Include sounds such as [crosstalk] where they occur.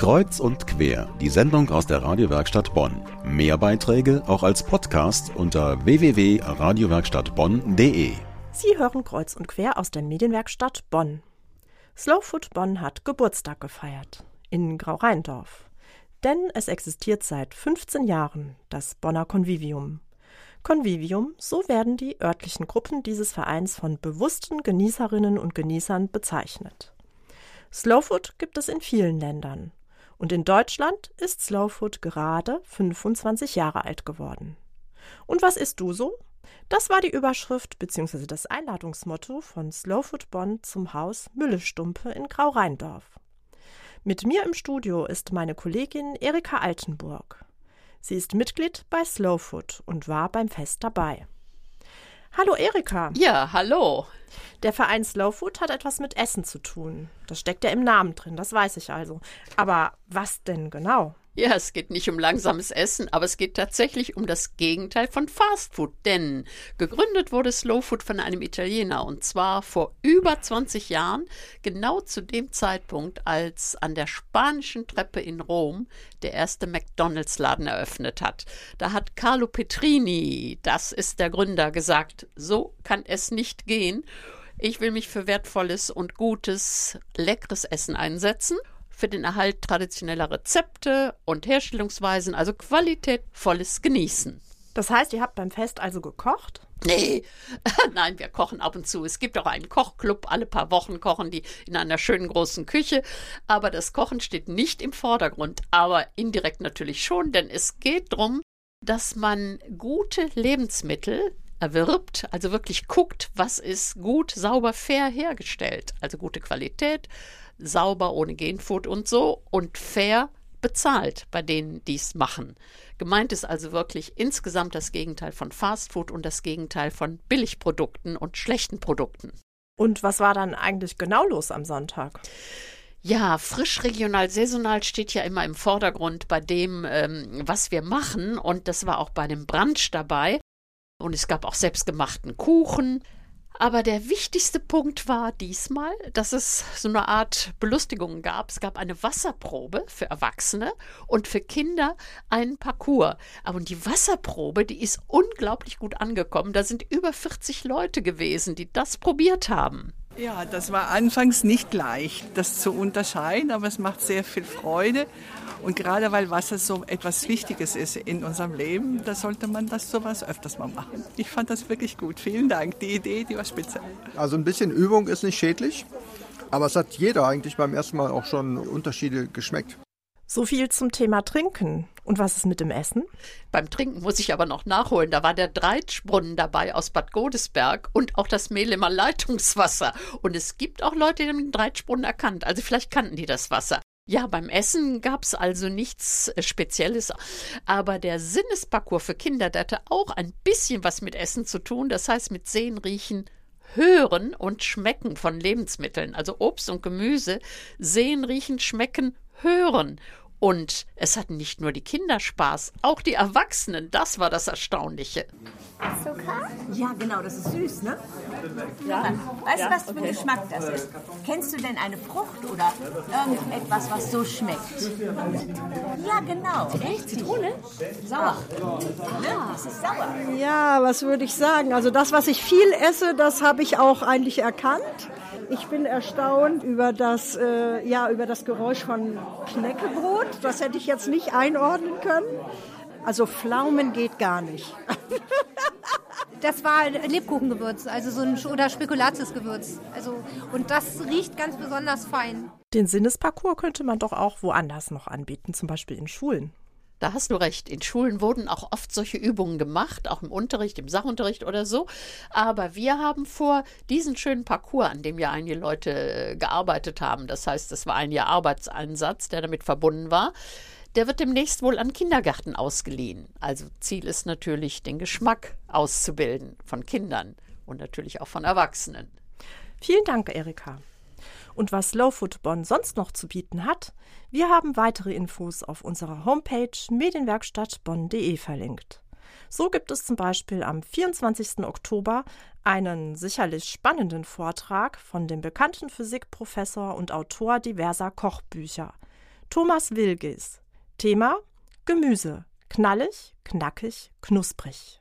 Kreuz und quer, die Sendung aus der Radiowerkstatt Bonn. Mehr Beiträge auch als Podcast unter www.radiowerkstattbonn.de. Sie hören Kreuz und quer aus der Medienwerkstatt Bonn. Slowfood Bonn hat Geburtstag gefeiert in Grau-Rheindorf. Denn es existiert seit 15 Jahren das Bonner Convivium. Convivium, so werden die örtlichen Gruppen dieses Vereins von bewussten Genießerinnen und Genießern bezeichnet. Slowfood gibt es in vielen Ländern. Und in Deutschland ist Slowfood gerade 25 Jahre alt geworden. Und was isst du so? Das war die Überschrift bzw. das Einladungsmotto von Slowfood Bonn zum Haus Müllestumpe in Grau-Rheindorf. Mit mir im Studio ist meine Kollegin Erika Altenburg. Sie ist Mitglied bei Slowfood und war beim Fest dabei. Hallo Erika. Ja, hallo. Der Verein Slow Food hat etwas mit Essen zu tun. Das steckt ja im Namen drin, das weiß ich also. Aber was denn genau? Ja, es geht nicht um langsames Essen, aber es geht tatsächlich um das Gegenteil von Fast Food. Denn gegründet wurde Slow Food von einem Italiener und zwar vor über 20 Jahren, genau zu dem Zeitpunkt, als an der spanischen Treppe in Rom der erste McDonalds-Laden eröffnet hat. Da hat Carlo Petrini, das ist der Gründer, gesagt, so kann es nicht gehen. Ich will mich für wertvolles und gutes, leckeres Essen einsetzen für den Erhalt traditioneller Rezepte und Herstellungsweisen, also qualitätvolles Genießen. Das heißt, ihr habt beim Fest also gekocht? Nee, [laughs] nein, wir kochen ab und zu. Es gibt auch einen Kochclub, alle paar Wochen kochen die in einer schönen großen Küche. Aber das Kochen steht nicht im Vordergrund, aber indirekt natürlich schon, denn es geht darum, dass man gute Lebensmittel erwirbt, also wirklich guckt, was ist gut, sauber, fair hergestellt, also gute Qualität, sauber, ohne Genfood und so und fair bezahlt bei denen, die es machen. Gemeint ist also wirklich insgesamt das Gegenteil von Fastfood und das Gegenteil von Billigprodukten und schlechten Produkten. Und was war dann eigentlich genau los am Sonntag? Ja, frisch, regional, saisonal steht ja immer im Vordergrund bei dem, ähm, was wir machen. Und das war auch bei dem Brunch dabei. Und es gab auch selbstgemachten Kuchen. Aber der wichtigste Punkt war diesmal, dass es so eine Art Belustigung gab. Es gab eine Wasserprobe für Erwachsene und für Kinder einen Parcours. Aber die Wasserprobe, die ist unglaublich gut angekommen. Da sind über 40 Leute gewesen, die das probiert haben. Ja, das war anfangs nicht leicht, das zu unterscheiden, aber es macht sehr viel Freude. Und gerade weil Wasser so etwas Wichtiges ist in unserem Leben, da sollte man das sowas öfters mal machen. Ich fand das wirklich gut. Vielen Dank. Die Idee, die war spitze. Also ein bisschen Übung ist nicht schädlich, aber es hat jeder eigentlich beim ersten Mal auch schon Unterschiede geschmeckt. So viel zum Thema Trinken. Und was ist mit dem Essen? Beim Trinken muss ich aber noch nachholen. Da war der Dreitschbrunnen dabei aus Bad Godesberg und auch das Mehlemer Leitungswasser. Und es gibt auch Leute, die haben den Dreitschbrunnen erkannt. Also vielleicht kannten die das Wasser. Ja, beim Essen gab es also nichts äh, Spezielles, aber der Sinnesparcours für Kinder, der hatte auch ein bisschen was mit Essen zu tun, das heißt mit Sehen, Riechen, Hören und Schmecken von Lebensmitteln, also Obst und Gemüse, Sehen, Riechen, Schmecken, Hören. Und es hatten nicht nur die Kinder Spaß, auch die Erwachsenen. Das war das Erstaunliche. Zucker? Ja, genau, das ist süß, ne? Ja. Weißt du, was für ein Geschmack das ist? Kennst du denn eine Frucht oder irgendetwas, was so schmeckt? Ja, genau. Echt? Zitrone? Sauer. Ja, das ist sauer. Ja, was würde ich sagen? Also das, was ich viel esse, das habe ich auch eigentlich erkannt. Ich bin erstaunt über das, äh, ja, über das Geräusch von Knäckebrot. Das hätte ich jetzt nicht einordnen können. Also Pflaumen geht gar nicht. [laughs] Das war Lebkuchengewürz, also so ein oder Spekulatiusgewürz. Also und das riecht ganz besonders fein. Den Sinnesparcours könnte man doch auch woanders noch anbieten, zum Beispiel in Schulen. Da hast du recht. In Schulen wurden auch oft solche Übungen gemacht, auch im Unterricht, im Sachunterricht oder so. Aber wir haben vor, diesen schönen Parcours, an dem ja einige Leute äh, gearbeitet haben, das heißt, es war ein Jahr Arbeitseinsatz, der damit verbunden war, der wird demnächst wohl an Kindergärten ausgeliehen. Also Ziel ist natürlich, den Geschmack auszubilden von Kindern und natürlich auch von Erwachsenen. Vielen Dank, Erika. Und was Slowfood Bonn sonst noch zu bieten hat, wir haben weitere Infos auf unserer Homepage medienwerkstattbonn.de verlinkt. So gibt es zum Beispiel am 24. Oktober einen sicherlich spannenden Vortrag von dem bekannten Physikprofessor und Autor diverser Kochbücher, Thomas Wilges. Thema Gemüse. Knallig, knackig, knusprig.